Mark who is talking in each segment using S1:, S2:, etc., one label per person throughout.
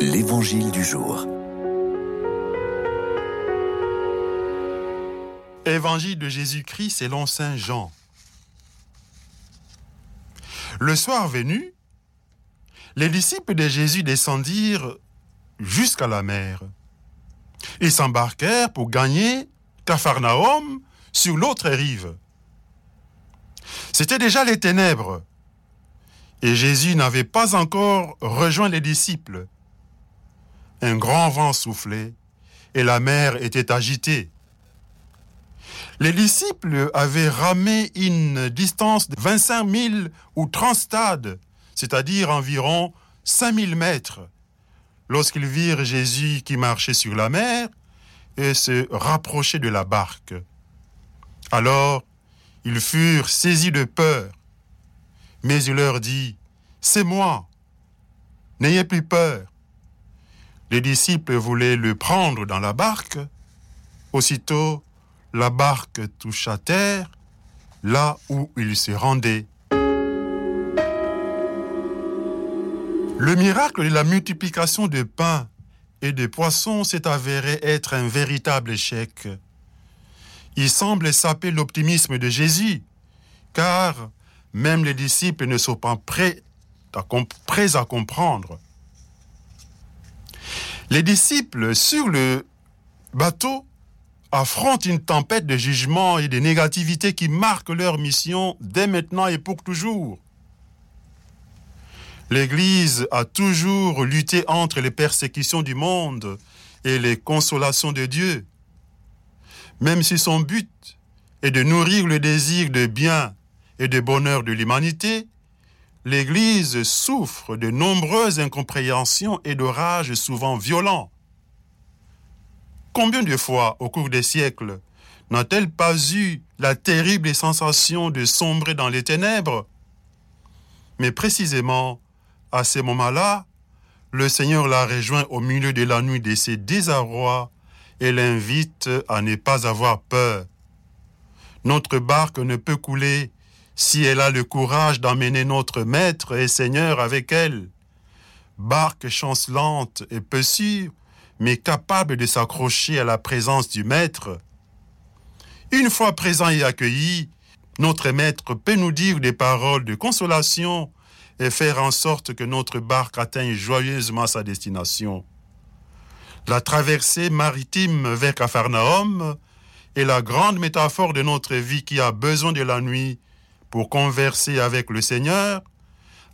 S1: L'Évangile du jour.
S2: Évangile de Jésus-Christ selon Saint Jean. Le soir venu, les disciples de Jésus descendirent jusqu'à la mer. Ils s'embarquèrent pour gagner Capharnaüm sur l'autre rive. C'était déjà les ténèbres, et Jésus n'avait pas encore rejoint les disciples. Un grand vent soufflait, et la mer était agitée. Les disciples avaient ramé une distance de 25 000 ou 30 stades, c'est-à-dire environ 5 000 mètres, lorsqu'ils virent Jésus qui marchait sur la mer et se rapprochait de la barque. Alors, ils furent saisis de peur. Mais il leur dit, C'est moi, n'ayez plus peur. Les disciples voulaient le prendre dans la barque. Aussitôt, la barque toucha terre, là où il se rendait. Le miracle de la multiplication de pain et de poissons s'est avéré être un véritable échec. Il semble saper l'optimisme de Jésus, car même les disciples ne sont pas prêts à, prêts à comprendre. Les disciples sur le bateau affrontent une tempête de jugement et de négativité qui marque leur mission dès maintenant et pour toujours. L'Église a toujours lutté entre les persécutions du monde et les consolations de Dieu. Même si son but est de nourrir le désir de bien et de bonheur de l'humanité, l'Église souffre de nombreuses incompréhensions et d'orages souvent violents. Combien de fois, au cours des siècles, n'a-t-elle pas eu la terrible sensation de sombrer dans les ténèbres? Mais précisément, à ce moment-là, le Seigneur la rejoint au milieu de la nuit de ses désarrois et l'invite à ne pas avoir peur. Notre barque ne peut couler si elle a le courage d'emmener notre Maître et Seigneur avec elle. Barque chancelante et peu sûre, mais capable de s'accrocher à la présence du Maître. Une fois présent et accueilli, notre Maître peut nous dire des paroles de consolation et faire en sorte que notre barque atteigne joyeusement sa destination. La traversée maritime vers Capharnaüm est la grande métaphore de notre vie qui a besoin de la nuit pour converser avec le Seigneur,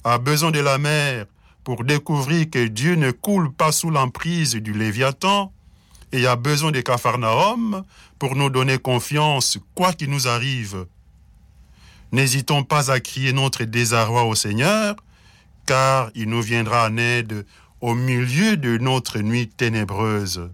S2: a besoin de la mer pour découvrir que Dieu ne coule pas sous l'emprise du Léviathan, et a besoin de Capharnaüm pour nous donner confiance quoi qu'il nous arrive. N'hésitons pas à crier notre désarroi au Seigneur, car il nous viendra en aide au milieu de notre nuit ténébreuse.